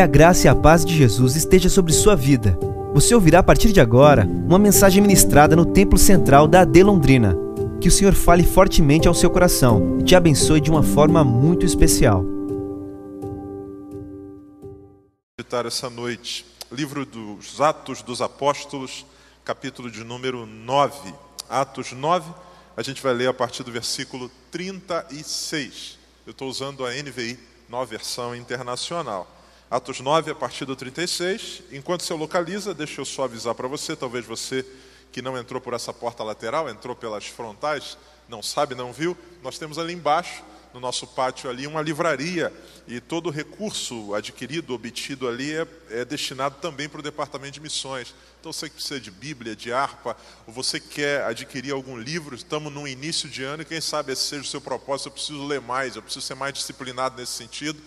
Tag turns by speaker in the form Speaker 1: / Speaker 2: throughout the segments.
Speaker 1: Que a graça e a paz de Jesus esteja sobre sua vida. Você ouvirá a partir de agora uma mensagem ministrada no Templo Central da AD Londrina. Que o Senhor fale fortemente ao seu coração e te abençoe de uma forma muito especial.
Speaker 2: Meditar essa noite, livro dos Atos dos Apóstolos, capítulo de número 9. Atos 9, a gente vai ler a partir do versículo 36. Eu estou usando a NVI, nova versão internacional. Atos 9, a partir do 36. Enquanto você localiza, deixa eu só avisar para você, talvez você que não entrou por essa porta lateral, entrou pelas frontais, não sabe, não viu, nós temos ali embaixo, no nosso pátio ali, uma livraria e todo o recurso adquirido, obtido ali é, é destinado também para o departamento de missões. Então você que precisa de Bíblia, de harpa, ou você quer adquirir algum livro, estamos no início de ano e quem sabe esse seja o seu propósito, eu preciso ler mais, eu preciso ser mais disciplinado nesse sentido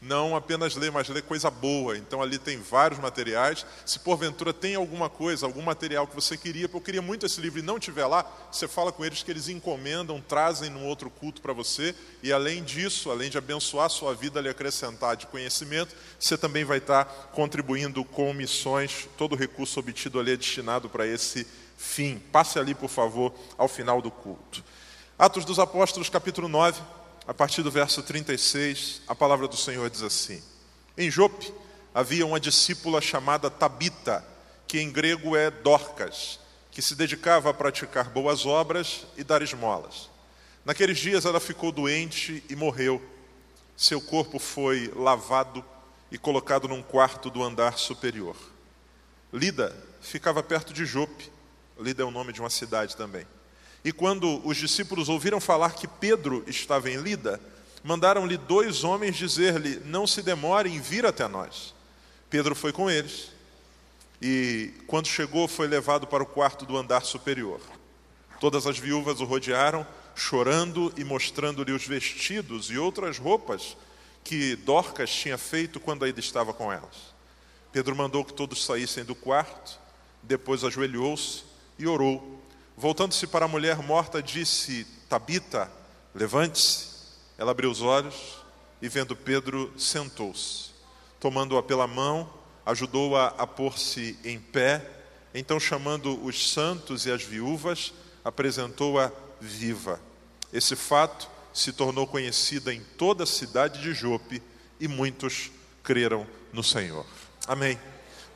Speaker 2: não apenas ler, mas ler coisa boa. Então ali tem vários materiais. Se porventura tem alguma coisa, algum material que você queria, eu queria muito esse livro e não tiver lá, você fala com eles que eles encomendam, trazem num outro culto para você. E além disso, além de abençoar a sua vida, lhe acrescentar de conhecimento, você também vai estar contribuindo com missões. Todo o recurso obtido ali é destinado para esse fim. Passe ali, por favor, ao final do culto. Atos dos Apóstolos, capítulo 9 a partir do verso 36, a palavra do Senhor diz assim: Em Jope havia uma discípula chamada Tabita, que em grego é Dorcas, que se dedicava a praticar boas obras e dar esmolas. Naqueles dias ela ficou doente e morreu. Seu corpo foi lavado e colocado num quarto do andar superior. Lida ficava perto de Jope. Lida é o nome de uma cidade também. E quando os discípulos ouviram falar que Pedro estava em Lida, mandaram-lhe dois homens dizer-lhe: Não se demore em vir até nós. Pedro foi com eles e, quando chegou, foi levado para o quarto do andar superior. Todas as viúvas o rodearam, chorando e mostrando-lhe os vestidos e outras roupas que Dorcas tinha feito quando ainda estava com elas. Pedro mandou que todos saíssem do quarto, depois ajoelhou-se e orou Voltando-se para a mulher morta, disse: Tabita, levante-se. Ela abriu os olhos e, vendo Pedro, sentou-se. Tomando-a pela mão, ajudou-a a, a pôr-se em pé. Então, chamando os santos e as viúvas, apresentou-a viva. Esse fato se tornou conhecida em toda a cidade de Jope e muitos creram no Senhor. Amém.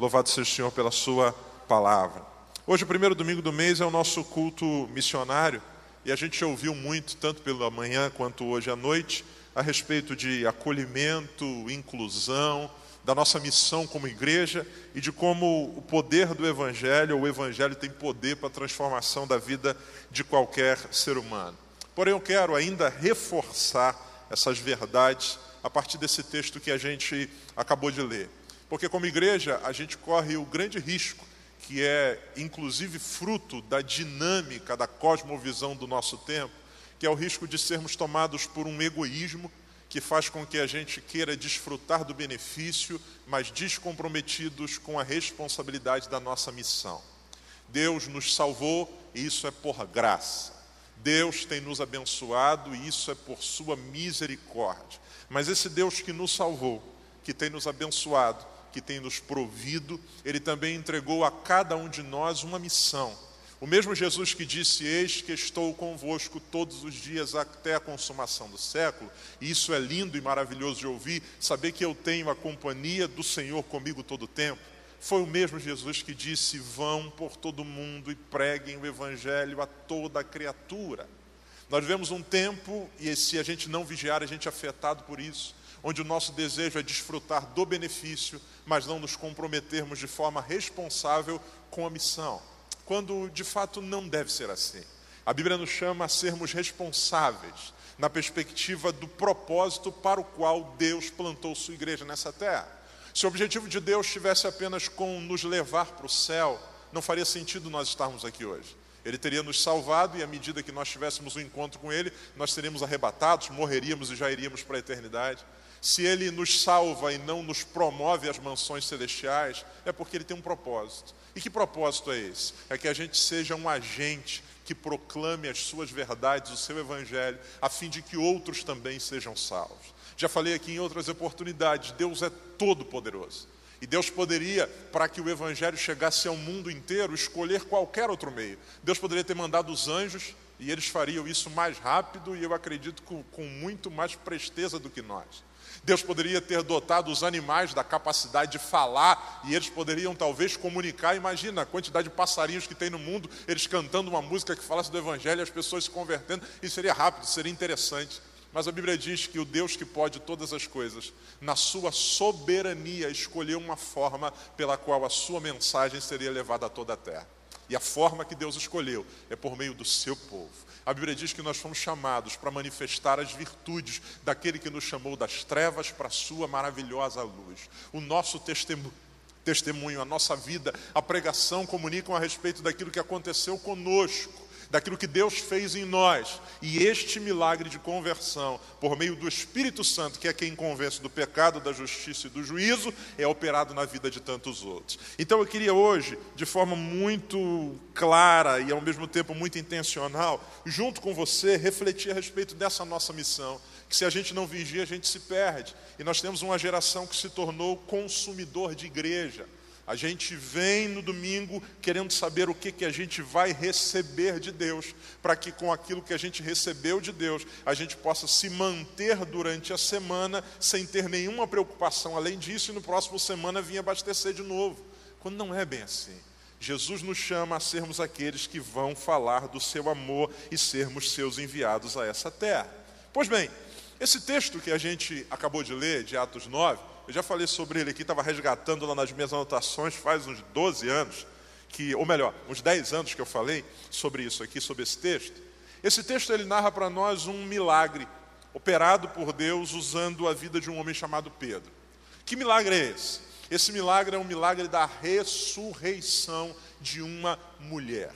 Speaker 2: Louvado seja o Senhor pela Sua palavra. Hoje, o primeiro domingo do mês, é o nosso culto missionário e a gente ouviu muito, tanto pela manhã quanto hoje à noite, a respeito de acolhimento, inclusão, da nossa missão como igreja e de como o poder do Evangelho, o Evangelho tem poder para a transformação da vida de qualquer ser humano. Porém, eu quero ainda reforçar essas verdades a partir desse texto que a gente acabou de ler. Porque, como igreja, a gente corre o grande risco que é inclusive fruto da dinâmica da cosmovisão do nosso tempo, que é o risco de sermos tomados por um egoísmo que faz com que a gente queira desfrutar do benefício, mas descomprometidos com a responsabilidade da nossa missão. Deus nos salvou e isso é por graça. Deus tem nos abençoado e isso é por sua misericórdia. Mas esse Deus que nos salvou, que tem nos abençoado, que tem nos provido, ele também entregou a cada um de nós uma missão. O mesmo Jesus que disse: Eis que estou convosco todos os dias até a consumação do século, e isso é lindo e maravilhoso de ouvir, saber que eu tenho a companhia do Senhor comigo todo o tempo. Foi o mesmo Jesus que disse: Vão por todo o mundo e preguem o Evangelho a toda a criatura. Nós vivemos um tempo, e se a gente não vigiar, a gente é afetado por isso onde o nosso desejo é desfrutar do benefício, mas não nos comprometermos de forma responsável com a missão, quando de fato não deve ser assim. A Bíblia nos chama a sermos responsáveis na perspectiva do propósito para o qual Deus plantou sua igreja nessa terra. Se o objetivo de Deus estivesse apenas com nos levar para o céu, não faria sentido nós estarmos aqui hoje. Ele teria nos salvado e à medida que nós tivéssemos um encontro com Ele, nós seríamos arrebatados, morreríamos e já iríamos para a eternidade. Se Ele nos salva e não nos promove às mansões celestiais, é porque Ele tem um propósito. E que propósito é esse? É que a gente seja um agente que proclame as suas verdades, o seu evangelho, a fim de que outros também sejam salvos. Já falei aqui em outras oportunidades: Deus é todo-poderoso. E Deus poderia, para que o Evangelho chegasse ao mundo inteiro, escolher qualquer outro meio. Deus poderia ter mandado os anjos e eles fariam isso mais rápido e eu acredito com, com muito mais presteza do que nós. Deus poderia ter dotado os animais da capacidade de falar e eles poderiam talvez comunicar. Imagina a quantidade de passarinhos que tem no mundo, eles cantando uma música que falasse do Evangelho e as pessoas se convertendo. Isso seria rápido, seria interessante. Mas a Bíblia diz que o Deus que pode todas as coisas, na sua soberania, escolheu uma forma pela qual a sua mensagem seria levada a toda a terra. E a forma que Deus escolheu é por meio do seu povo. A Bíblia diz que nós fomos chamados para manifestar as virtudes daquele que nos chamou das trevas para a sua maravilhosa luz. O nosso testemunho testemunho, a nossa vida, a pregação comunicam a respeito daquilo que aconteceu conosco daquilo que Deus fez em nós. E este milagre de conversão, por meio do Espírito Santo, que é quem convence do pecado, da justiça e do juízo, é operado na vida de tantos outros. Então eu queria hoje, de forma muito clara e ao mesmo tempo muito intencional, junto com você, refletir a respeito dessa nossa missão. Que se a gente não vigia, a gente se perde. E nós temos uma geração que se tornou consumidor de igreja. A gente vem no domingo querendo saber o que, que a gente vai receber de Deus, para que com aquilo que a gente recebeu de Deus, a gente possa se manter durante a semana sem ter nenhuma preocupação além disso e no próximo semana vir abastecer de novo. Quando não é bem assim. Jesus nos chama a sermos aqueles que vão falar do seu amor e sermos seus enviados a essa terra. Pois bem, esse texto que a gente acabou de ler, de Atos 9, eu já falei sobre ele aqui, estava resgatando lá nas minhas anotações faz uns 12 anos, que, ou melhor, uns 10 anos que eu falei sobre isso aqui, sobre esse texto. Esse texto ele narra para nós um milagre operado por Deus usando a vida de um homem chamado Pedro. Que milagre é esse? Esse milagre é um milagre da ressurreição de uma mulher.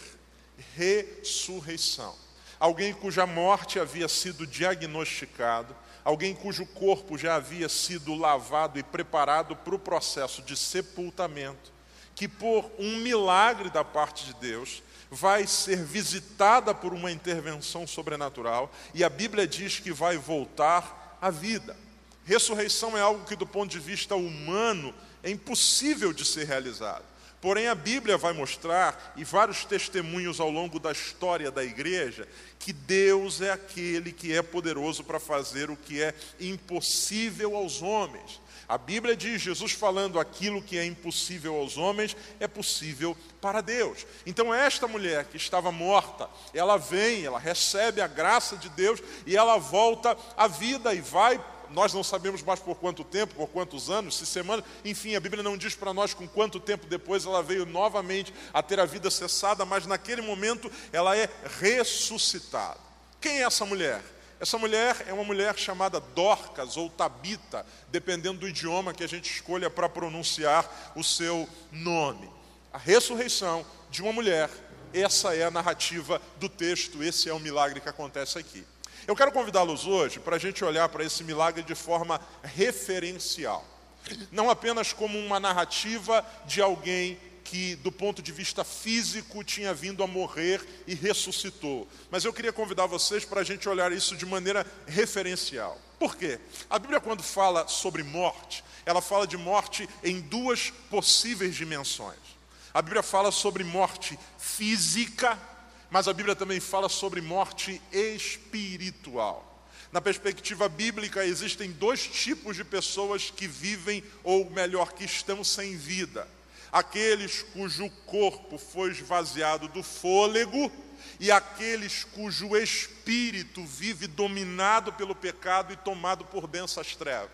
Speaker 2: Ressurreição. Alguém cuja morte havia sido diagnosticado, alguém cujo corpo já havia sido lavado e preparado para o processo de sepultamento, que por um milagre da parte de Deus vai ser visitada por uma intervenção sobrenatural e a Bíblia diz que vai voltar à vida. Ressurreição é algo que, do ponto de vista humano, é impossível de ser realizado. Porém, a Bíblia vai mostrar, e vários testemunhos ao longo da história da igreja, que Deus é aquele que é poderoso para fazer o que é impossível aos homens. A Bíblia diz, Jesus falando aquilo que é impossível aos homens é possível para Deus. Então, esta mulher que estava morta, ela vem, ela recebe a graça de Deus e ela volta à vida e vai nós não sabemos mais por quanto tempo, por quantos anos, se semana, enfim, a Bíblia não diz para nós com quanto tempo depois ela veio novamente a ter a vida cessada, mas naquele momento ela é ressuscitada. Quem é essa mulher? Essa mulher é uma mulher chamada Dorcas ou Tabita, dependendo do idioma que a gente escolha para pronunciar o seu nome. A ressurreição de uma mulher, essa é a narrativa do texto, esse é o milagre que acontece aqui. Eu quero convidá-los hoje para a gente olhar para esse milagre de forma referencial, não apenas como uma narrativa de alguém que, do ponto de vista físico, tinha vindo a morrer e ressuscitou. Mas eu queria convidar vocês para a gente olhar isso de maneira referencial. Por quê? A Bíblia, quando fala sobre morte, ela fala de morte em duas possíveis dimensões. A Bíblia fala sobre morte física mas a Bíblia também fala sobre morte espiritual. Na perspectiva bíblica, existem dois tipos de pessoas que vivem, ou melhor, que estão sem vida: aqueles cujo corpo foi esvaziado do fôlego, e aqueles cujo espírito vive dominado pelo pecado e tomado por densas trevas.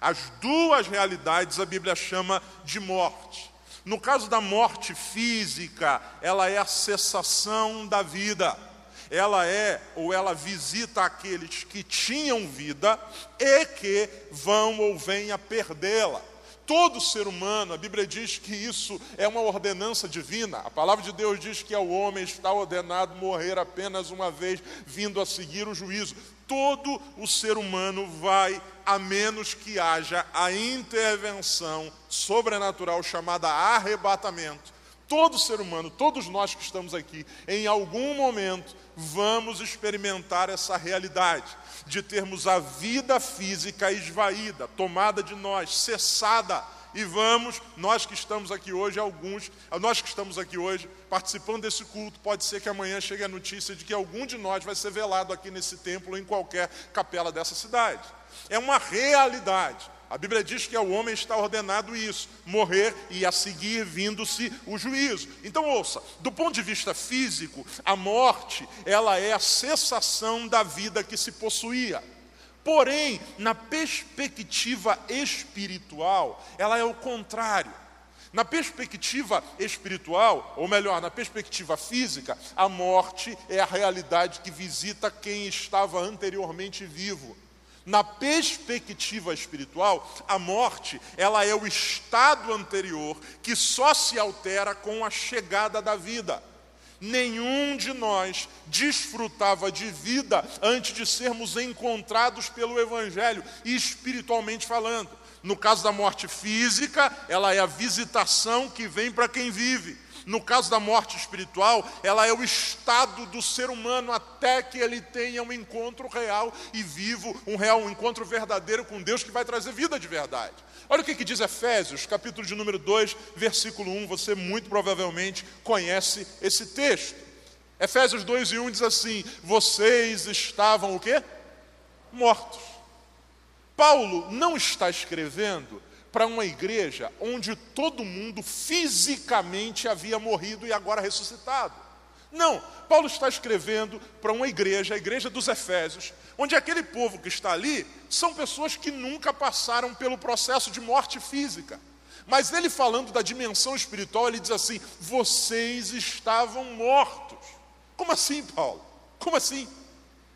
Speaker 2: As duas realidades a Bíblia chama de morte. No caso da morte física, ela é a cessação da vida. Ela é ou ela visita aqueles que tinham vida e que vão ou vêm a perdê-la. Todo ser humano, a Bíblia diz que isso é uma ordenança divina. A palavra de Deus diz que ao homem está ordenado morrer apenas uma vez, vindo a seguir o juízo todo o ser humano vai, a menos que haja a intervenção sobrenatural chamada arrebatamento. Todo ser humano, todos nós que estamos aqui, em algum momento vamos experimentar essa realidade de termos a vida física esvaída, tomada de nós, cessada. E vamos, nós que estamos aqui hoje, alguns, nós que estamos aqui hoje, participando desse culto, pode ser que amanhã chegue a notícia de que algum de nós vai ser velado aqui nesse templo ou em qualquer capela dessa cidade. É uma realidade. A Bíblia diz que ao homem está ordenado isso, morrer e a seguir vindo-se o juízo. Então ouça, do ponto de vista físico, a morte, ela é a cessação da vida que se possuía. Porém, na perspectiva espiritual, ela é o contrário. Na perspectiva espiritual, ou melhor, na perspectiva física, a morte é a realidade que visita quem estava anteriormente vivo. Na perspectiva espiritual, a morte, ela é o estado anterior que só se altera com a chegada da vida. Nenhum de nós desfrutava de vida antes de sermos encontrados pelo evangelho, espiritualmente falando. No caso da morte física, ela é a visitação que vem para quem vive. No caso da morte espiritual, ela é o estado do ser humano até que ele tenha um encontro real e vivo, um real, um encontro verdadeiro com Deus que vai trazer vida de verdade. Olha o que, que diz Efésios, capítulo de número 2, versículo 1. Você muito provavelmente conhece esse texto. Efésios 2 e 1 diz assim: Vocês estavam o quê? Mortos. Paulo não está escrevendo para uma igreja onde todo mundo fisicamente havia morrido e agora ressuscitado. Não, Paulo está escrevendo para uma igreja, a igreja dos Efésios, onde aquele povo que está ali são pessoas que nunca passaram pelo processo de morte física. Mas ele falando da dimensão espiritual, ele diz assim: vocês estavam mortos. Como assim, Paulo? Como assim?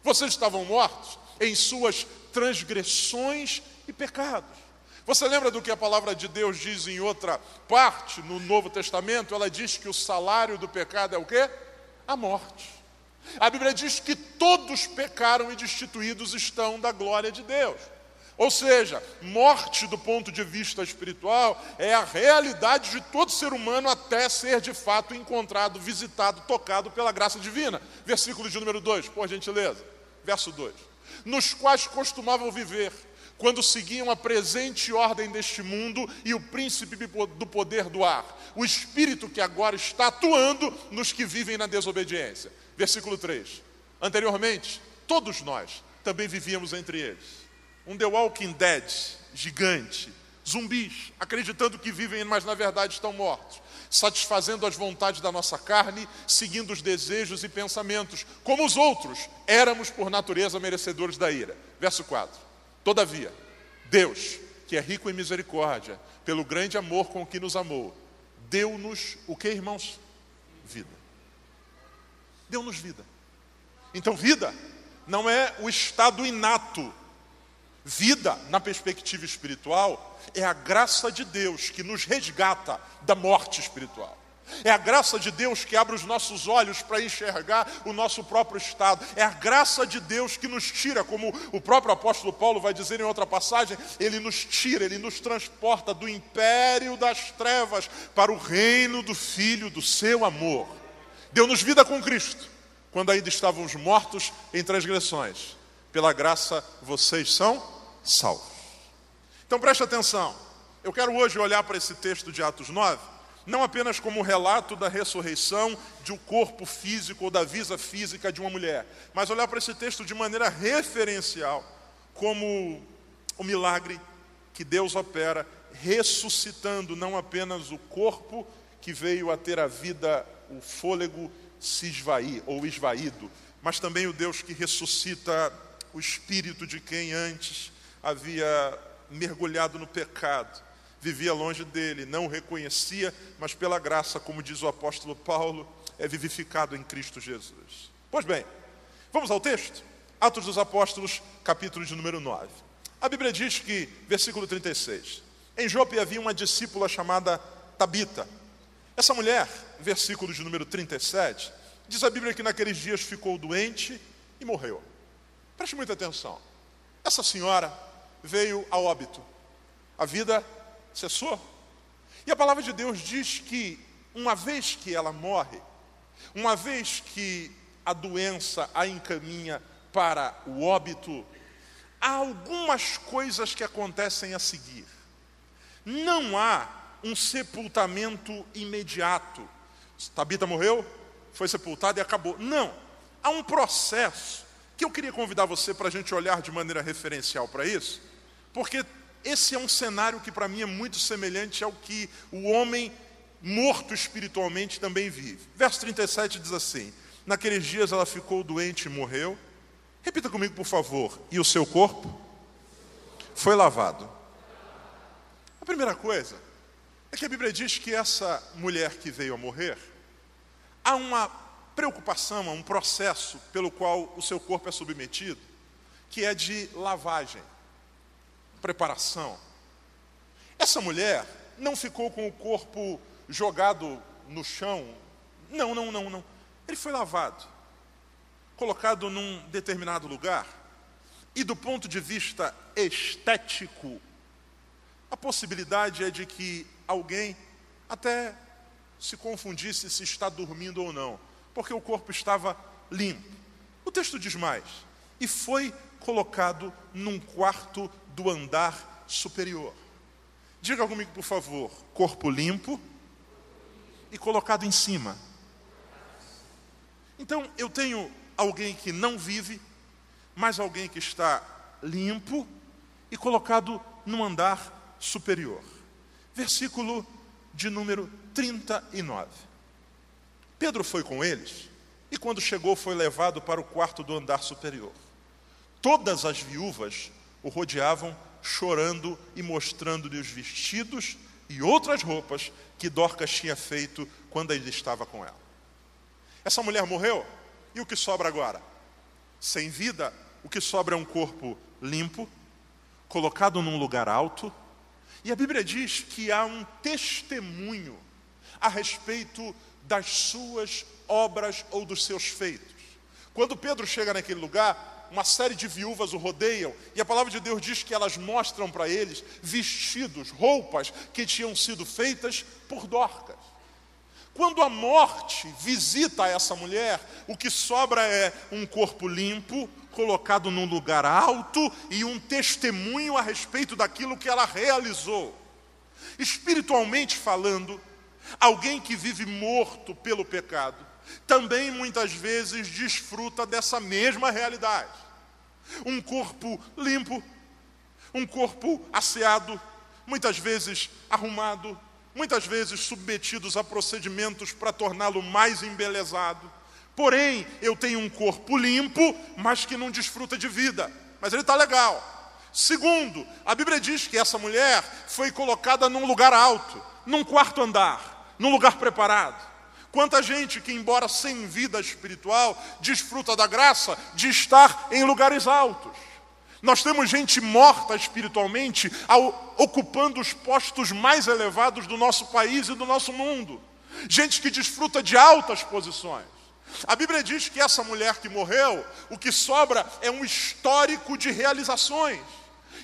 Speaker 2: Vocês estavam mortos em suas transgressões e pecados. Você lembra do que a palavra de Deus diz em outra parte no Novo Testamento? Ela diz que o salário do pecado é o quê? A morte. A Bíblia diz que todos pecaram e destituídos estão da glória de Deus. Ou seja, morte do ponto de vista espiritual é a realidade de todo ser humano até ser de fato encontrado, visitado, tocado pela graça divina. Versículo de número 2, por gentileza. Verso 2. Nos quais costumavam viver quando seguiam a presente ordem deste mundo e o príncipe do poder do ar, o espírito que agora está atuando nos que vivem na desobediência. Versículo 3. Anteriormente, todos nós também vivíamos entre eles. Um The Walking Dead gigante, zumbis, acreditando que vivem, mas na verdade estão mortos, satisfazendo as vontades da nossa carne, seguindo os desejos e pensamentos, como os outros, éramos por natureza merecedores da ira. Verso 4. Todavia, Deus, que é rico em misericórdia, pelo grande amor com que nos amou, deu-nos o que, irmãos? Vida. Deu-nos vida. Então, vida não é o estado inato. Vida, na perspectiva espiritual, é a graça de Deus que nos resgata da morte espiritual. É a graça de Deus que abre os nossos olhos para enxergar o nosso próprio estado. É a graça de Deus que nos tira, como o próprio apóstolo Paulo vai dizer em outra passagem, ele nos tira, ele nos transporta do império das trevas para o reino do Filho do seu amor. Deu-nos vida com Cristo, quando ainda estávamos mortos em transgressões. Pela graça vocês são salvos. Então preste atenção. Eu quero hoje olhar para esse texto de Atos 9 não apenas como relato da ressurreição de um corpo físico ou da visa física de uma mulher, mas olhar para esse texto de maneira referencial, como o milagre que Deus opera, ressuscitando não apenas o corpo que veio a ter a vida, o fôlego se esvair ou esvaído, mas também o Deus que ressuscita o espírito de quem antes havia mergulhado no pecado vivia longe dele, não o reconhecia, mas pela graça, como diz o apóstolo Paulo, é vivificado em Cristo Jesus. Pois bem, vamos ao texto? Atos dos Apóstolos, capítulo de número 9. A Bíblia diz que, versículo 36, em Jope havia uma discípula chamada Tabita. Essa mulher, versículo de número 37, diz a Bíblia que naqueles dias ficou doente e morreu. Preste muita atenção. Essa senhora veio a óbito. A vida cessou. E a palavra de Deus diz que, uma vez que ela morre, uma vez que a doença a encaminha para o óbito, há algumas coisas que acontecem a seguir. Não há um sepultamento imediato. Tabita morreu, foi sepultada e acabou. Não. Há um processo que eu queria convidar você para a gente olhar de maneira referencial para isso, porque esse é um cenário que para mim é muito semelhante ao que o homem morto espiritualmente também vive. Verso 37 diz assim: Naqueles dias ela ficou doente e morreu. Repita comigo, por favor. E o seu corpo foi lavado. A primeira coisa é que a Bíblia diz que essa mulher que veio a morrer, há uma preocupação, há um processo pelo qual o seu corpo é submetido, que é de lavagem, preparação. Essa mulher não ficou com o corpo jogado no chão. Não, não, não, não. Ele foi lavado, colocado num determinado lugar. E do ponto de vista estético, a possibilidade é de que alguém até se confundisse se está dormindo ou não, porque o corpo estava limpo. O texto diz mais: e foi colocado num quarto do andar superior. Diga comigo, por favor: corpo limpo e colocado em cima. Então, eu tenho alguém que não vive, mas alguém que está limpo e colocado no andar superior. Versículo de número 39. Pedro foi com eles e, quando chegou, foi levado para o quarto do andar superior. Todas as viúvas o rodeavam, chorando e mostrando-lhe os vestidos e outras roupas que Dorcas tinha feito quando ele estava com ela. Essa mulher morreu, e o que sobra agora? Sem vida, o que sobra é um corpo limpo, colocado num lugar alto, e a Bíblia diz que há um testemunho a respeito das suas obras ou dos seus feitos. Quando Pedro chega naquele lugar, uma série de viúvas o rodeiam, e a palavra de Deus diz que elas mostram para eles vestidos, roupas que tinham sido feitas por Dorcas. Quando a morte visita essa mulher, o que sobra é um corpo limpo, colocado num lugar alto e um testemunho a respeito daquilo que ela realizou. Espiritualmente falando, alguém que vive morto pelo pecado, também muitas vezes desfruta dessa mesma realidade. Um corpo limpo, um corpo asseado, muitas vezes arrumado, muitas vezes submetidos a procedimentos para torná-lo mais embelezado. Porém, eu tenho um corpo limpo, mas que não desfruta de vida. Mas ele está legal. Segundo, a Bíblia diz que essa mulher foi colocada num lugar alto, num quarto andar, num lugar preparado. Quanta gente que, embora sem vida espiritual, desfruta da graça de estar em lugares altos. Nós temos gente morta espiritualmente ao, ocupando os postos mais elevados do nosso país e do nosso mundo. Gente que desfruta de altas posições. A Bíblia diz que essa mulher que morreu, o que sobra é um histórico de realizações.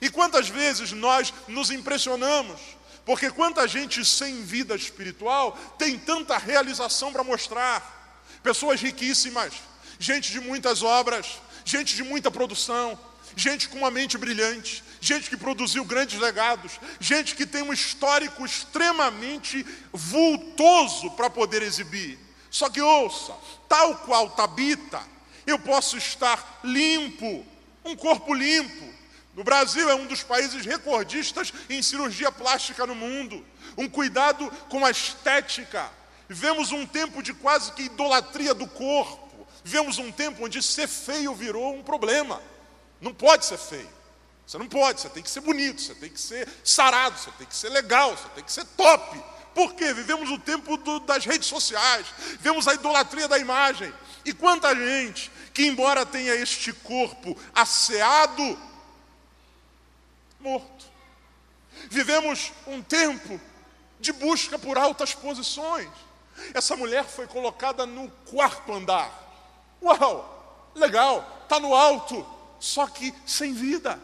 Speaker 2: E quantas vezes nós nos impressionamos porque quanta gente sem vida espiritual tem tanta realização para mostrar. Pessoas riquíssimas, gente de muitas obras, gente de muita produção, gente com uma mente brilhante, gente que produziu grandes legados, gente que tem um histórico extremamente vultoso para poder exibir. Só que ouça, tal qual Tabita, eu posso estar limpo, um corpo limpo, no Brasil é um dos países recordistas em cirurgia plástica no mundo. Um cuidado com a estética. Vivemos um tempo de quase que idolatria do corpo. Vivemos um tempo onde ser feio virou um problema. Não pode ser feio. Você não pode, você tem que ser bonito, você tem que ser sarado, você tem que ser legal, você tem que ser top. Por quê? Vivemos o tempo do, das redes sociais, vemos a idolatria da imagem. E quanta gente que, embora tenha este corpo asseado, morto. Vivemos um tempo de busca por altas posições. Essa mulher foi colocada no quarto andar. Uau, legal, está no alto, só que sem vida.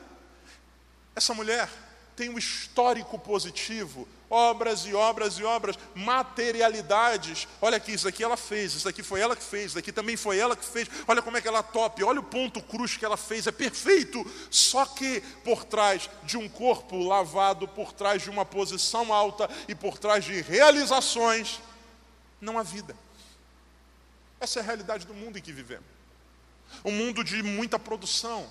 Speaker 2: Essa mulher tem um histórico positivo, obras e obras e obras, materialidades. Olha aqui, isso aqui ela fez, isso aqui foi ela que fez, isso aqui também foi ela que fez. Olha como é que ela top, olha o ponto cruz que ela fez, é perfeito. Só que por trás de um corpo lavado, por trás de uma posição alta e por trás de realizações, não há vida. Essa é a realidade do mundo em que vivemos. Um mundo de muita produção,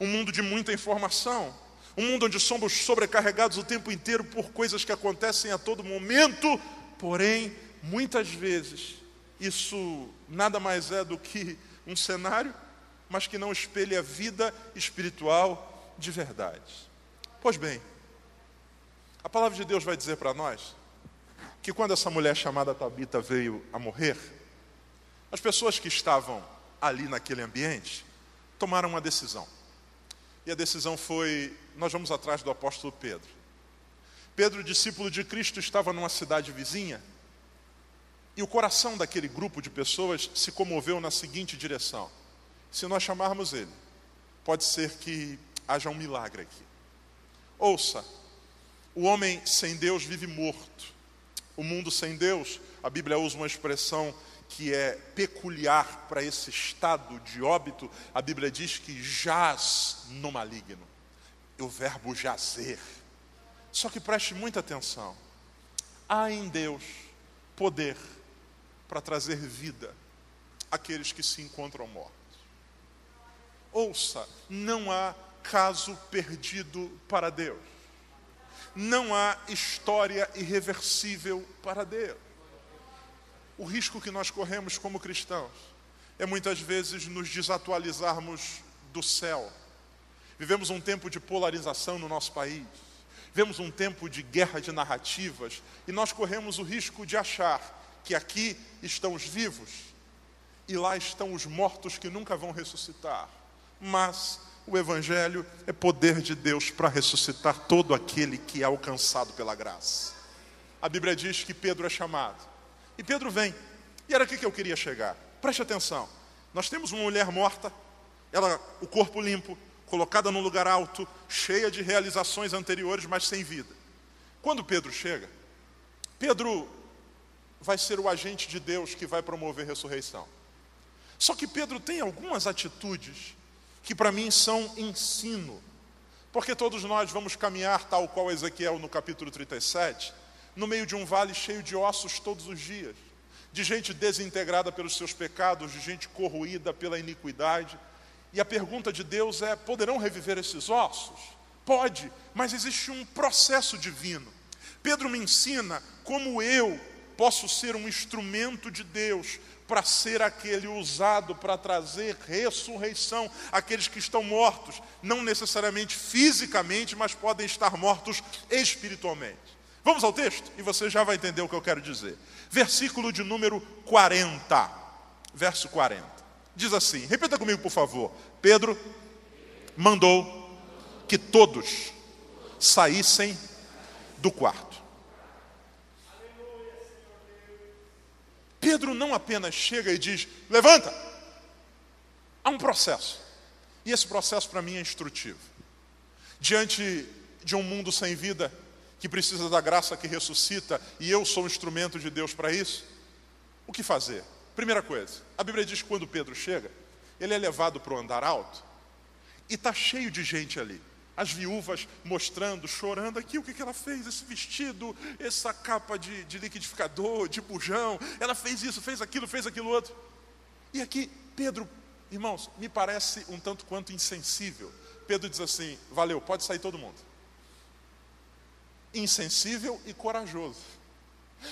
Speaker 2: um mundo de muita informação, um mundo onde somos sobrecarregados o tempo inteiro por coisas que acontecem a todo momento, porém, muitas vezes, isso nada mais é do que um cenário, mas que não espelha a vida espiritual de verdade. Pois bem, a palavra de Deus vai dizer para nós que quando essa mulher chamada Tabita veio a morrer, as pessoas que estavam ali naquele ambiente tomaram uma decisão. E a decisão foi: nós vamos atrás do apóstolo Pedro. Pedro, discípulo de Cristo, estava numa cidade vizinha e o coração daquele grupo de pessoas se comoveu na seguinte direção: se nós chamarmos ele, pode ser que haja um milagre aqui. Ouça, o homem sem Deus vive morto. O mundo sem Deus, a Bíblia usa uma expressão que é peculiar para esse estado de óbito, a Bíblia diz que jaz no maligno. O verbo jazer. Só que preste muita atenção. Há em Deus poder para trazer vida àqueles que se encontram mortos. Ouça, não há caso perdido para Deus. Não há história irreversível para Deus. O risco que nós corremos como cristãos é muitas vezes nos desatualizarmos do céu. Vivemos um tempo de polarização no nosso país, vivemos um tempo de guerra de narrativas e nós corremos o risco de achar que aqui estão os vivos e lá estão os mortos que nunca vão ressuscitar. Mas o Evangelho é poder de Deus para ressuscitar todo aquele que é alcançado pela graça. A Bíblia diz que Pedro é chamado e Pedro vem. E era aqui que eu queria chegar. Preste atenção. Nós temos uma mulher morta, ela, o corpo limpo, colocada num lugar alto, cheia de realizações anteriores, mas sem vida. Quando Pedro chega, Pedro vai ser o agente de Deus que vai promover a ressurreição. Só que Pedro tem algumas atitudes que para mim são ensino. Porque todos nós vamos caminhar, tal qual Ezequiel no capítulo 37, no meio de um vale cheio de ossos todos os dias, de gente desintegrada pelos seus pecados, de gente corroída pela iniquidade. E a pergunta de Deus é: poderão reviver esses ossos? Pode, mas existe um processo divino. Pedro me ensina como eu posso ser um instrumento de Deus para ser aquele usado para trazer ressurreição àqueles que estão mortos, não necessariamente fisicamente, mas podem estar mortos espiritualmente. Vamos ao texto e você já vai entender o que eu quero dizer. Versículo de número 40. Verso 40. Diz assim: repita comigo, por favor. Pedro mandou que todos saíssem do quarto. Pedro não apenas chega e diz: levanta. Há um processo. E esse processo para mim é instrutivo. Diante de um mundo sem vida, que precisa da graça que ressuscita e eu sou um instrumento de Deus para isso? O que fazer? Primeira coisa, a Bíblia diz que quando Pedro chega, ele é levado para o andar alto e está cheio de gente ali. As viúvas mostrando, chorando aqui o que, que ela fez, esse vestido, essa capa de, de liquidificador, de bujão, ela fez isso, fez aquilo, fez aquilo outro. E aqui, Pedro, irmãos, me parece um tanto quanto insensível. Pedro diz assim: valeu, pode sair todo mundo insensível e corajoso.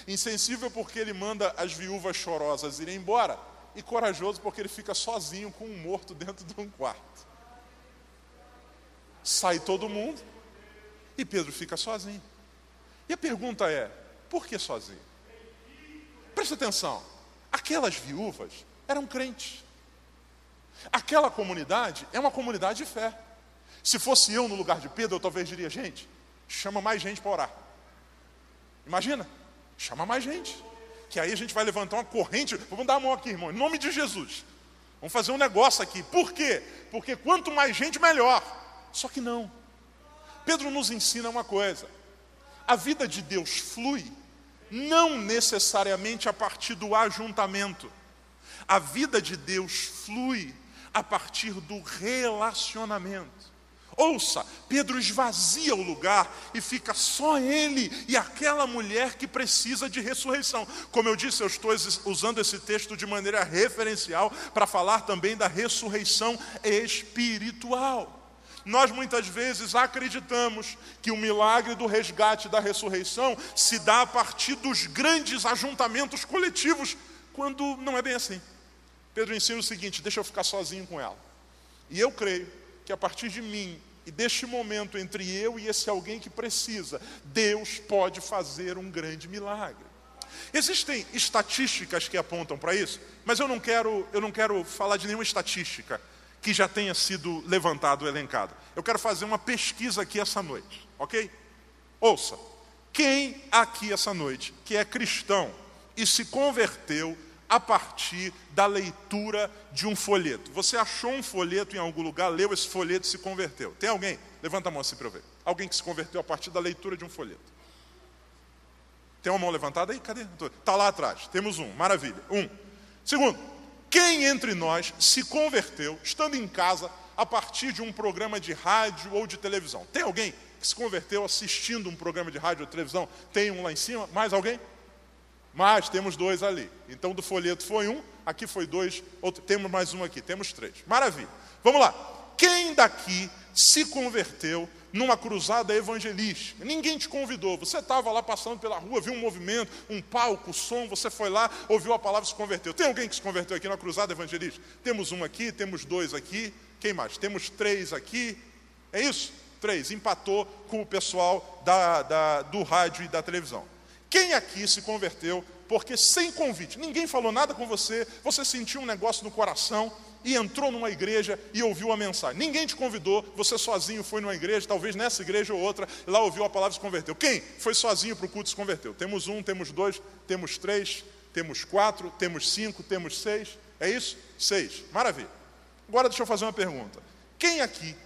Speaker 2: Insensível porque ele manda as viúvas chorosas irem embora, e corajoso porque ele fica sozinho com um morto dentro de um quarto. Sai todo mundo e Pedro fica sozinho. E a pergunta é: por que sozinho? Presta atenção, aquelas viúvas eram crentes. Aquela comunidade é uma comunidade de fé. Se fosse eu no lugar de Pedro, eu talvez diria: gente, chama mais gente para orar. Imagina, chama mais gente. Que aí a gente vai levantar uma corrente. Vamos dar a mão aqui, irmão, em nome de Jesus. Vamos fazer um negócio aqui. Por quê? Porque quanto mais gente, melhor. Só que não. Pedro nos ensina uma coisa: a vida de Deus flui não necessariamente a partir do ajuntamento. A vida de Deus flui a partir do relacionamento. Ouça, Pedro esvazia o lugar e fica só ele e aquela mulher que precisa de ressurreição. Como eu disse, eu estou usando esse texto de maneira referencial para falar também da ressurreição espiritual. Nós muitas vezes acreditamos que o milagre do resgate da ressurreição se dá a partir dos grandes ajuntamentos coletivos, quando não é bem assim. Pedro ensina o seguinte: deixa eu ficar sozinho com ela. E eu creio que a partir de mim e deste momento entre eu e esse alguém que precisa, Deus pode fazer um grande milagre. Existem estatísticas que apontam para isso, mas eu não quero, eu não quero falar de nenhuma estatística que já tenha sido levantado, elencado. Eu quero fazer uma pesquisa aqui essa noite, ok? Ouça, quem aqui essa noite que é cristão e se converteu a partir da leitura de um folheto. Você achou um folheto em algum lugar, leu esse folheto e se converteu. Tem alguém? Levanta a mão assim para eu ver. Alguém que se converteu a partir da leitura de um folheto. Tem uma mão levantada aí? Cadê? Está lá atrás. Temos um. Maravilha. Um. Segundo, quem entre nós se converteu, estando em casa, a partir de um programa de rádio ou de televisão? Tem alguém que se converteu assistindo um programa de rádio ou televisão? Tem um lá em cima? Mais alguém? Mas temos dois ali. Então do folheto foi um, aqui foi dois, outro, temos mais um aqui, temos três. Maravilha. Vamos lá. Quem daqui se converteu numa cruzada evangelística? Ninguém te convidou. Você estava lá passando pela rua, viu um movimento, um palco, som, você foi lá, ouviu a palavra e se converteu. Tem alguém que se converteu aqui na cruzada evangelística? Temos um aqui, temos dois aqui. Quem mais? Temos três aqui. É isso? Três. Empatou com o pessoal da, da, do rádio e da televisão. Quem aqui se converteu porque sem convite, ninguém falou nada com você, você sentiu um negócio no coração e entrou numa igreja e ouviu a mensagem. Ninguém te convidou, você sozinho foi numa igreja, talvez nessa igreja ou outra, lá ouviu a palavra e se converteu. Quem foi sozinho para o culto e se converteu? Temos um, temos dois, temos três, temos quatro, temos cinco, temos seis. É isso? Seis. Maravilha. Agora deixa eu fazer uma pergunta. Quem aqui,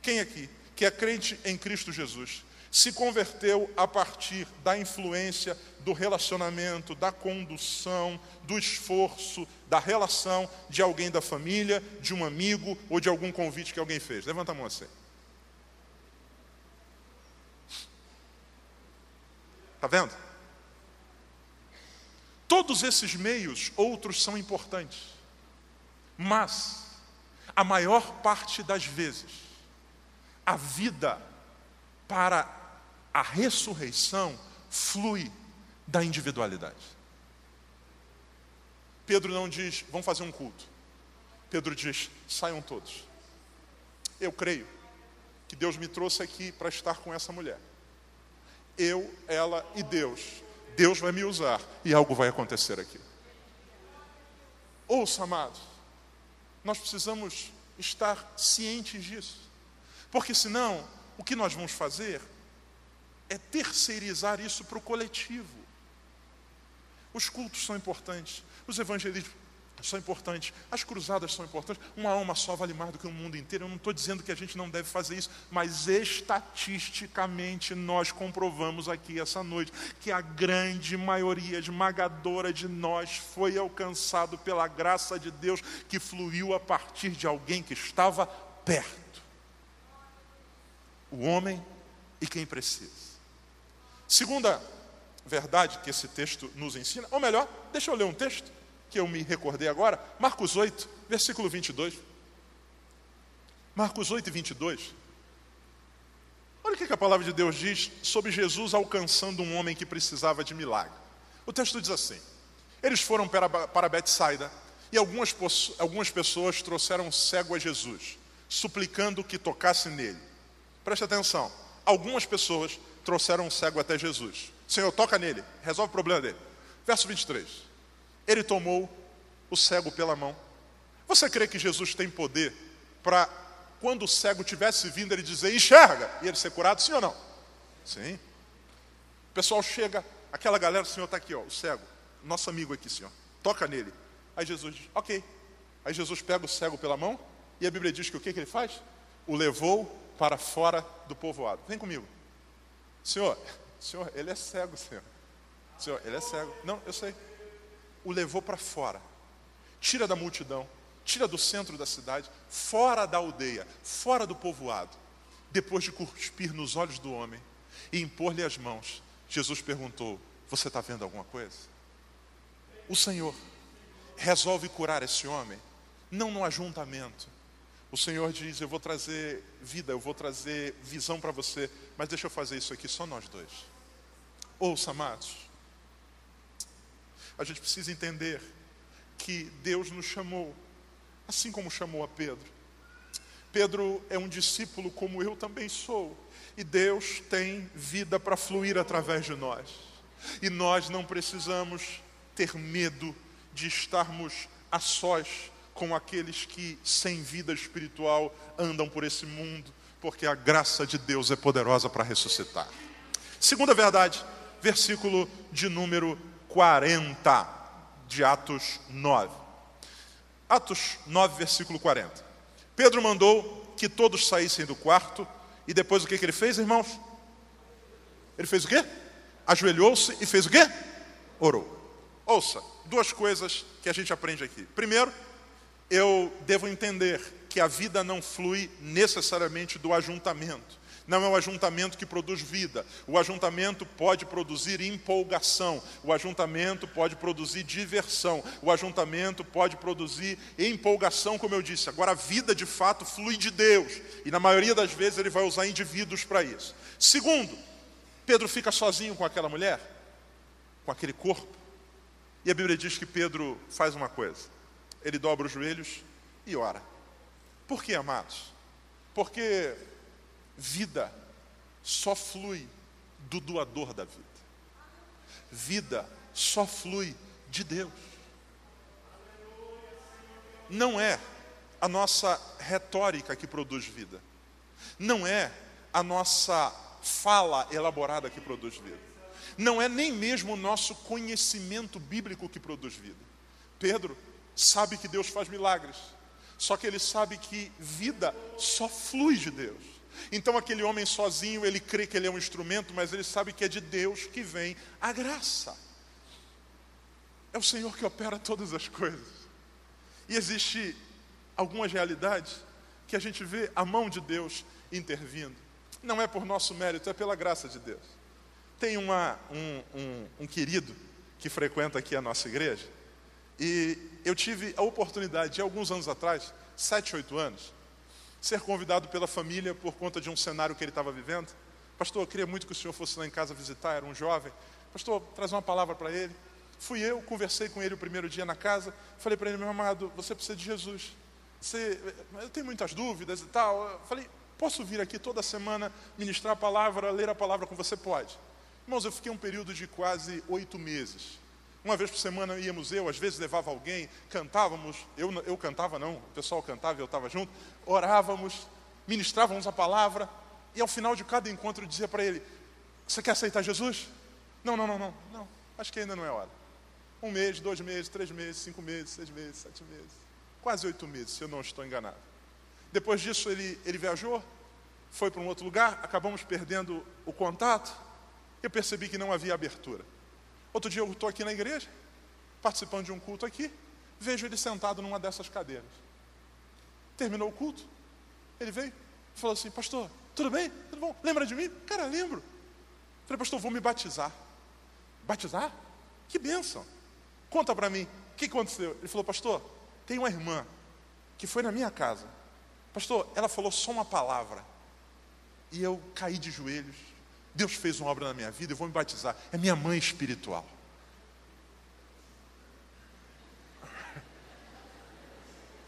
Speaker 2: quem aqui, que é crente em Cristo Jesus, se converteu a partir da influência do relacionamento, da condução, do esforço, da relação de alguém da família, de um amigo ou de algum convite que alguém fez. Levanta a mão assim. Está vendo? Todos esses meios, outros são importantes. Mas, a maior parte das vezes, a vida para a ressurreição flui da individualidade. Pedro não diz, vamos fazer um culto. Pedro diz, saiam todos. Eu creio que Deus me trouxe aqui para estar com essa mulher. Eu, ela e Deus. Deus vai me usar e algo vai acontecer aqui. Ouça, amados, nós precisamos estar cientes disso. Porque senão, o que nós vamos fazer é terceirizar isso para o coletivo. Os cultos são importantes, os evangelismos são importantes, as cruzadas são importantes. Uma alma só vale mais do que o mundo inteiro. Eu não estou dizendo que a gente não deve fazer isso, mas estatisticamente nós comprovamos aqui essa noite que a grande maioria esmagadora de nós foi alcançado pela graça de Deus que fluiu a partir de alguém que estava perto. O homem e quem precisa. Segunda verdade que esse texto nos ensina, ou melhor, deixa eu ler um texto que eu me recordei agora, Marcos 8, versículo 22. Marcos 8, 22. Olha o que a palavra de Deus diz sobre Jesus alcançando um homem que precisava de milagre. O texto diz assim: Eles foram para, para Betsaida e algumas, algumas pessoas trouxeram um cego a Jesus, suplicando que tocasse nele. Preste atenção, algumas pessoas trouxeram um cego até Jesus. Senhor, toca nele, resolve o problema dele. Verso 23. Ele tomou o cego pela mão. Você crê que Jesus tem poder para, quando o cego tivesse vindo, ele dizer, enxerga, e ele ser curado, sim ou não? Sim. O pessoal chega, aquela galera, o Senhor está aqui, ó, o cego, nosso amigo aqui, Senhor, toca nele. Aí Jesus diz, ok. Aí Jesus pega o cego pela mão, e a Bíblia diz que o que, que ele faz? O levou para fora do povoado. Vem comigo. Senhor, senhor, ele é cego, senhor. Senhor, ele é cego. Não, eu sei. O levou para fora. Tira da multidão, tira do centro da cidade, fora da aldeia, fora do povoado. Depois de cuspir nos olhos do homem e impor-lhe as mãos, Jesus perguntou: Você está vendo alguma coisa? O Senhor resolve curar esse homem, não no ajuntamento. O Senhor diz: Eu vou trazer vida, eu vou trazer visão para você, mas deixa eu fazer isso aqui só nós dois. Ouça, amados, a gente precisa entender que Deus nos chamou, assim como chamou a Pedro. Pedro é um discípulo como eu também sou, e Deus tem vida para fluir através de nós. E nós não precisamos ter medo de estarmos a sós com aqueles que, sem vida espiritual, andam por esse mundo, porque a graça de Deus é poderosa para ressuscitar. Segunda verdade, versículo de número 40 de Atos 9. Atos 9, versículo 40. Pedro mandou que todos saíssem do quarto, e depois o que, que ele fez, irmãos? Ele fez o quê? Ajoelhou-se e fez o quê? Orou. Ouça, duas coisas que a gente aprende aqui. Primeiro, eu devo entender que a vida não flui necessariamente do ajuntamento. Não é o ajuntamento que produz vida. O ajuntamento pode produzir empolgação. O ajuntamento pode produzir diversão. O ajuntamento pode produzir empolgação, como eu disse. Agora, a vida de fato flui de Deus. E na maioria das vezes ele vai usar indivíduos para isso. Segundo, Pedro fica sozinho com aquela mulher, com aquele corpo. E a Bíblia diz que Pedro faz uma coisa: ele dobra os joelhos e ora. Por que, amados? Porque vida só flui do doador da vida. Vida só flui de Deus. Não é a nossa retórica que produz vida. Não é a nossa fala elaborada que produz vida não é nem mesmo o nosso conhecimento bíblico que produz vida. Pedro sabe que Deus faz milagres, só que ele sabe que vida só flui de Deus. Então aquele homem sozinho, ele crê que ele é um instrumento, mas ele sabe que é de Deus que vem a graça. É o Senhor que opera todas as coisas. E existe algumas realidades que a gente vê a mão de Deus intervindo. Não é por nosso mérito, é pela graça de Deus. Tem uma, um, um, um querido que frequenta aqui a nossa igreja, e eu tive a oportunidade de, alguns anos atrás, sete, oito anos, ser convidado pela família por conta de um cenário que ele estava vivendo. Pastor, eu queria muito que o senhor fosse lá em casa visitar, era um jovem. Pastor, traz uma palavra para ele. Fui eu, conversei com ele o primeiro dia na casa, falei para ele, meu amado, você precisa de Jesus. Você, eu tenho muitas dúvidas e tal. Eu falei, posso vir aqui toda semana ministrar a palavra, ler a palavra com você? Pode. Irmãos, eu fiquei um período de quase oito meses. Uma vez por semana íamos eu, às vezes levava alguém, cantávamos, eu, eu cantava não, o pessoal cantava e eu estava junto, orávamos, ministrávamos a palavra, e ao final de cada encontro eu dizia para ele, você quer aceitar Jesus? Não, não, não, não, não, acho que ainda não é hora. Um mês, dois meses, três meses, cinco meses, seis meses, sete meses, quase oito meses, se eu não estou enganado. Depois disso ele, ele viajou, foi para um outro lugar, acabamos perdendo o contato, eu percebi que não havia abertura. Outro dia eu estou aqui na igreja, participando de um culto aqui, vejo ele sentado numa dessas cadeiras. Terminou o culto, ele veio, falou assim: Pastor, tudo bem? Tudo bom? Lembra de mim? Cara, lembro. Falei, Pastor, vou me batizar. Batizar? Que bênção. Conta para mim, o que aconteceu? Ele falou, Pastor, tem uma irmã que foi na minha casa. Pastor, ela falou só uma palavra. E eu caí de joelhos Deus fez uma obra na minha vida, eu vou me batizar. É minha mãe espiritual.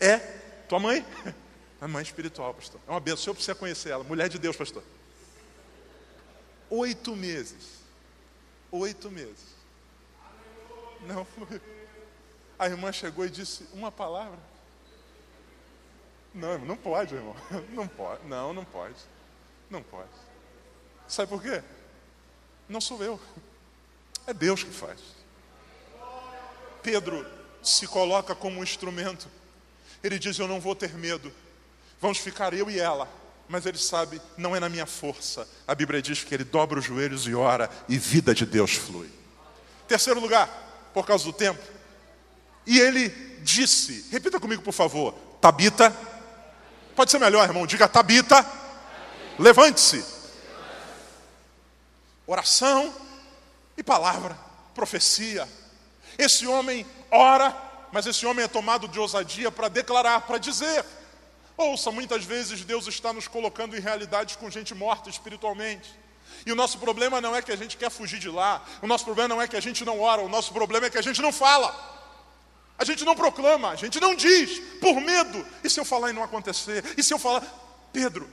Speaker 2: É tua mãe? É mãe espiritual, pastor. É uma benção. Eu preciso conhecer ela. Mulher de Deus, pastor. Oito meses. Oito meses. Não foi. A irmã chegou e disse uma palavra. Não, não pode, irmão. Não pode. Não, não pode. Não pode. Sabe por quê? Não sou eu. É Deus que faz. Pedro se coloca como um instrumento. Ele diz: Eu não vou ter medo. Vamos ficar eu e ela. mas ele sabe, não é na minha força. A Bíblia diz que ele dobra os joelhos e ora, e vida de Deus flui. Terceiro lugar, por causa do tempo. E ele disse, repita comigo por favor, Tabita, pode ser melhor, irmão, diga Tabita, levante-se. Oração e palavra, profecia. Esse homem ora, mas esse homem é tomado de ousadia para declarar, para dizer. Ouça, muitas vezes Deus está nos colocando em realidades com gente morta espiritualmente. E o nosso problema não é que a gente quer fugir de lá, o nosso problema não é que a gente não ora, o nosso problema é que a gente não fala. A gente não proclama, a gente não diz, por medo. E se eu falar e não acontecer? E se eu falar, Pedro,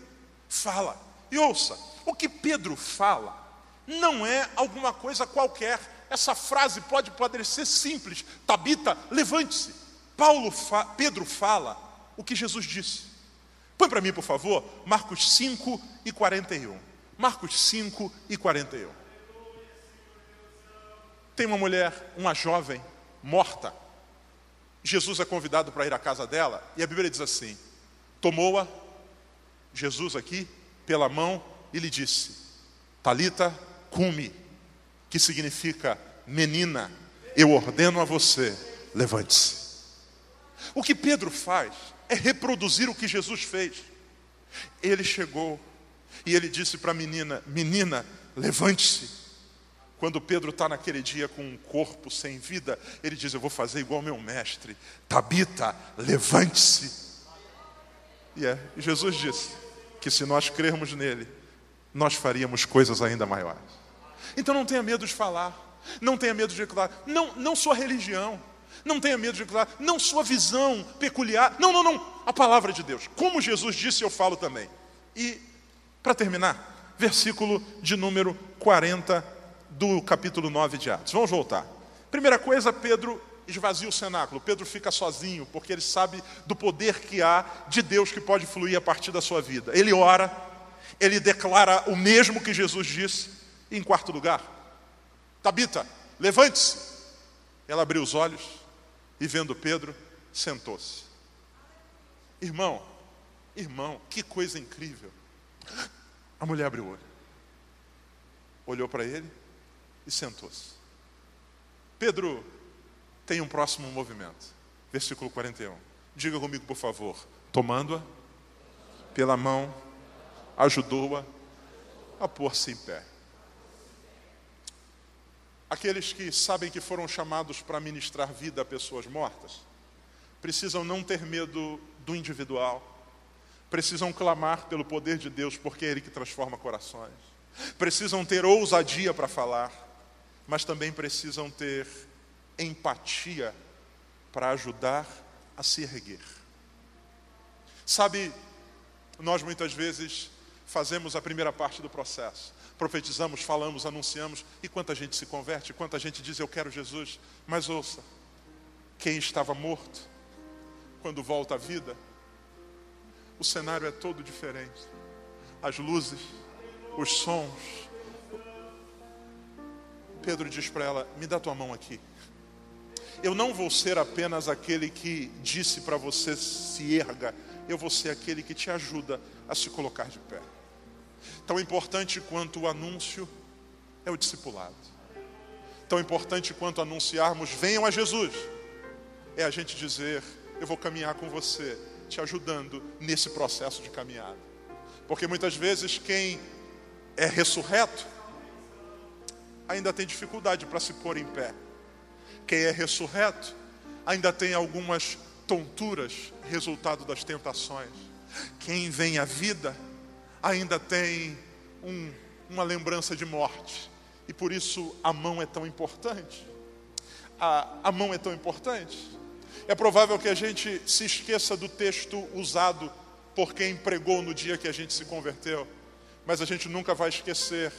Speaker 2: fala. E ouça, o que Pedro fala não é alguma coisa qualquer. Essa frase pode parecer simples. Tabita, levante-se. Paulo, fa Pedro fala o que Jesus disse. Põe para mim, por favor, Marcos 5 e 41. Marcos 5 e 41. Tem uma mulher, uma jovem, morta. Jesus é convidado para ir à casa dela, e a Bíblia diz assim: tomou-a, Jesus aqui, pela mão, e lhe disse: Talita cumi, que significa menina, eu ordeno a você, levante-se. O que Pedro faz é reproduzir o que Jesus fez. Ele chegou e ele disse para a menina: Menina, levante-se. Quando Pedro está naquele dia com um corpo sem vida, ele diz: Eu vou fazer igual meu mestre. Tabita, levante-se. E é, Jesus disse que se nós crermos nele, nós faríamos coisas ainda maiores. Então não tenha medo de falar, não tenha medo de declarar, não, não sua religião, não tenha medo de declarar, não sua visão peculiar. Não, não, não. A palavra de Deus. Como Jesus disse, eu falo também. E, para terminar, versículo de número 40 do capítulo 9 de Atos. Vamos voltar. Primeira coisa, Pedro esvazia o cenáculo. Pedro fica sozinho, porque ele sabe do poder que há de Deus que pode fluir a partir da sua vida. Ele ora, ele declara o mesmo que Jesus disse. E, em quarto lugar, Tabita, levante-se. Ela abriu os olhos e vendo Pedro, sentou-se. Irmão, irmão, que coisa incrível. A mulher abriu o olho, olhou para ele e sentou-se. Pedro tem um próximo movimento. Versículo 41. Diga comigo, por favor. Tomando-a pela mão, ajudou-a a pôr-se em pé. Aqueles que sabem que foram chamados para ministrar vida a pessoas mortas, precisam não ter medo do individual, precisam clamar pelo poder de Deus, porque é Ele que transforma corações, precisam ter ousadia para falar, mas também precisam ter empatia para ajudar a se erguer. Sabe, nós muitas vezes fazemos a primeira parte do processo, profetizamos, falamos, anunciamos, e quanta gente se converte, quanta gente diz eu quero Jesus, mas ouça, quem estava morto, quando volta à vida, o cenário é todo diferente. As luzes, os sons. Pedro diz para ela: Me dá tua mão aqui. Eu não vou ser apenas aquele que disse para você se erga, eu vou ser aquele que te ajuda a se colocar de pé. Tão importante quanto o anúncio é o discipulado. Tão importante quanto anunciarmos venham a Jesus, é a gente dizer: eu vou caminhar com você, te ajudando nesse processo de caminhada. Porque muitas vezes quem é ressurreto ainda tem dificuldade para se pôr em pé. Quem é ressurreto ainda tem algumas tonturas, resultado das tentações. Quem vem à vida ainda tem um, uma lembrança de morte. E por isso a mão é tão importante. A, a mão é tão importante. É provável que a gente se esqueça do texto usado por quem pregou no dia que a gente se converteu, mas a gente nunca vai esquecer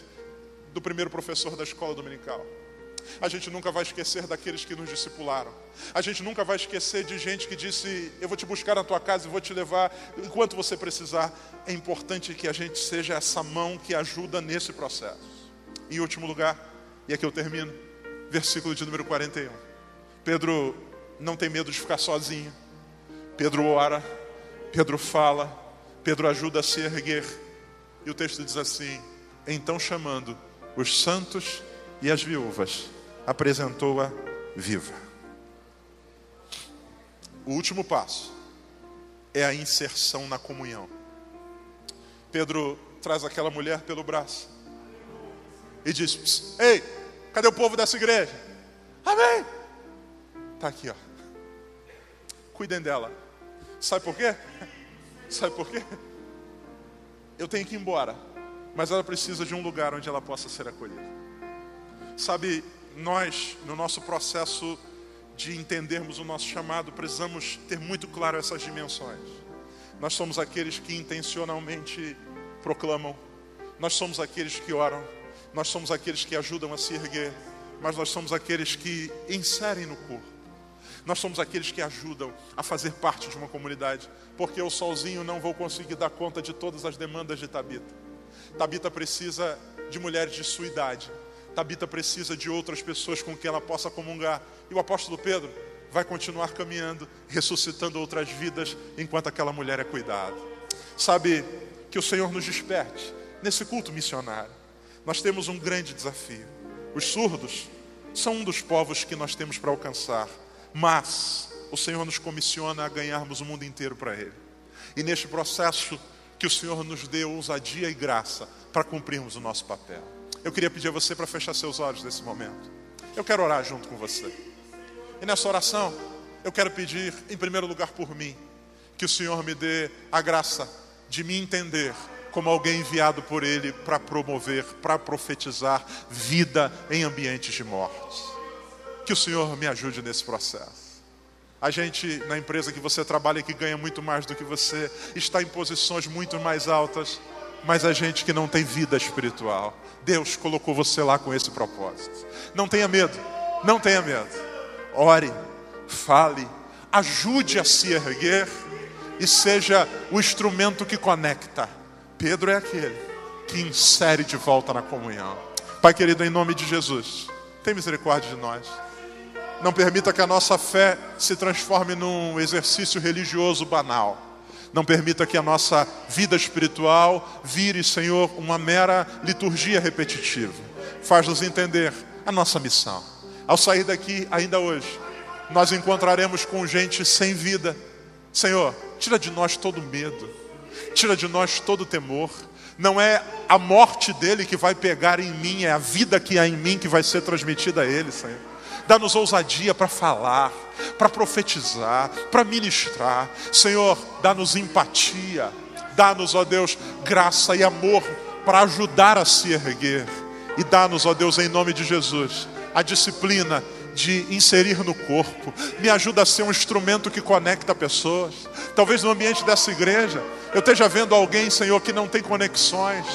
Speaker 2: do primeiro professor da escola dominical. A gente nunca vai esquecer daqueles que nos discipularam. A gente nunca vai esquecer de gente que disse: Eu vou te buscar na tua casa e vou te levar enquanto você precisar. É importante que a gente seja essa mão que ajuda nesse processo. Em último lugar, e aqui eu termino, versículo de número 41. Pedro não tem medo de ficar sozinho. Pedro ora, Pedro fala, Pedro ajuda a se erguer. E o texto diz assim: Então chamando os santos e as viúvas, apresentou-a viva. O último passo é a inserção na comunhão. Pedro traz aquela mulher pelo braço e diz: Ei, cadê o povo dessa igreja? Amém. Está aqui, ó. Cuidem dela. Sabe por quê? Sabe por quê? Eu tenho que ir embora, mas ela precisa de um lugar onde ela possa ser acolhida. Sabe, nós, no nosso processo de entendermos o nosso chamado, precisamos ter muito claro essas dimensões. Nós somos aqueles que intencionalmente proclamam, nós somos aqueles que oram, nós somos aqueles que ajudam a se erguer, mas nós somos aqueles que inserem no corpo. Nós somos aqueles que ajudam a fazer parte de uma comunidade, porque eu sozinho não vou conseguir dar conta de todas as demandas de Tabita. Tabita precisa de mulheres de sua idade. Tabita precisa de outras pessoas com quem ela possa comungar. E o apóstolo Pedro vai continuar caminhando, ressuscitando outras vidas enquanto aquela mulher é cuidada. Sabe que o Senhor nos desperte nesse culto missionário. Nós temos um grande desafio. Os surdos são um dos povos que nós temos para alcançar, mas o Senhor nos comissiona a ganharmos o mundo inteiro para Ele. E neste processo, que o Senhor nos dê ousadia e graça para cumprirmos o nosso papel. Eu queria pedir a você para fechar seus olhos nesse momento. Eu quero orar junto com você. E nessa oração, eu quero pedir, em primeiro lugar, por mim, que o Senhor me dê a graça de me entender como alguém enviado por Ele para promover, para profetizar vida em ambientes de morte. Que o Senhor me ajude nesse processo. A gente, na empresa que você trabalha, que ganha muito mais do que você, está em posições muito mais altas, mas a gente que não tem vida espiritual. Deus colocou você lá com esse propósito. Não tenha medo, não tenha medo. Ore, fale, ajude a se erguer e seja o instrumento que conecta Pedro é aquele que insere de volta na comunhão. Pai querido, em nome de Jesus, tem misericórdia de nós. Não permita que a nossa fé se transforme num exercício religioso banal. Não permita que a nossa vida espiritual vire, Senhor, uma mera liturgia repetitiva. Faz-nos entender a nossa missão. Ao sair daqui, ainda hoje, nós encontraremos com gente sem vida. Senhor, tira de nós todo medo tira de nós todo temor. Não é a morte dele que vai pegar em mim, é a vida que há em mim que vai ser transmitida a ele, Senhor. Dá-nos ousadia para falar, para profetizar, para ministrar. Senhor, dá-nos empatia. Dá-nos, ó Deus, graça e amor para ajudar a se erguer. E dá-nos, ó Deus, em nome de Jesus, a disciplina de inserir no corpo. Me ajuda a ser um instrumento que conecta pessoas. Talvez no ambiente dessa igreja eu esteja vendo alguém, Senhor, que não tem conexões,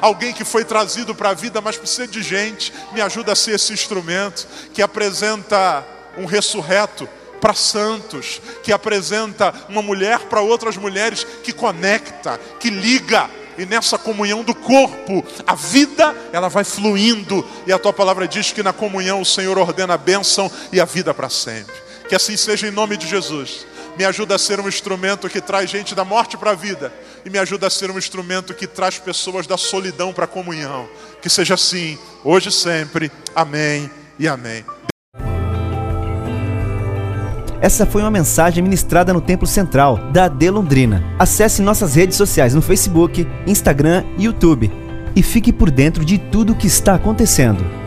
Speaker 2: alguém que foi trazido para a vida, mas precisa de gente. Me ajuda a ser esse instrumento que apresenta um ressurreto para santos, que apresenta uma mulher para outras mulheres, que conecta, que liga. E nessa comunhão do corpo, a vida ela vai fluindo. E a tua palavra diz que na comunhão o Senhor ordena a bênção e a vida para sempre. Que assim seja em nome de Jesus me ajuda a ser um instrumento que traz gente da morte para a vida e me ajuda a ser um instrumento que traz pessoas da solidão para a comunhão. Que seja assim, hoje e sempre. Amém e amém.
Speaker 1: Essa foi uma mensagem ministrada no Templo Central da AD Londrina. Acesse nossas redes sociais no Facebook, Instagram e YouTube e fique por dentro de tudo o que está acontecendo.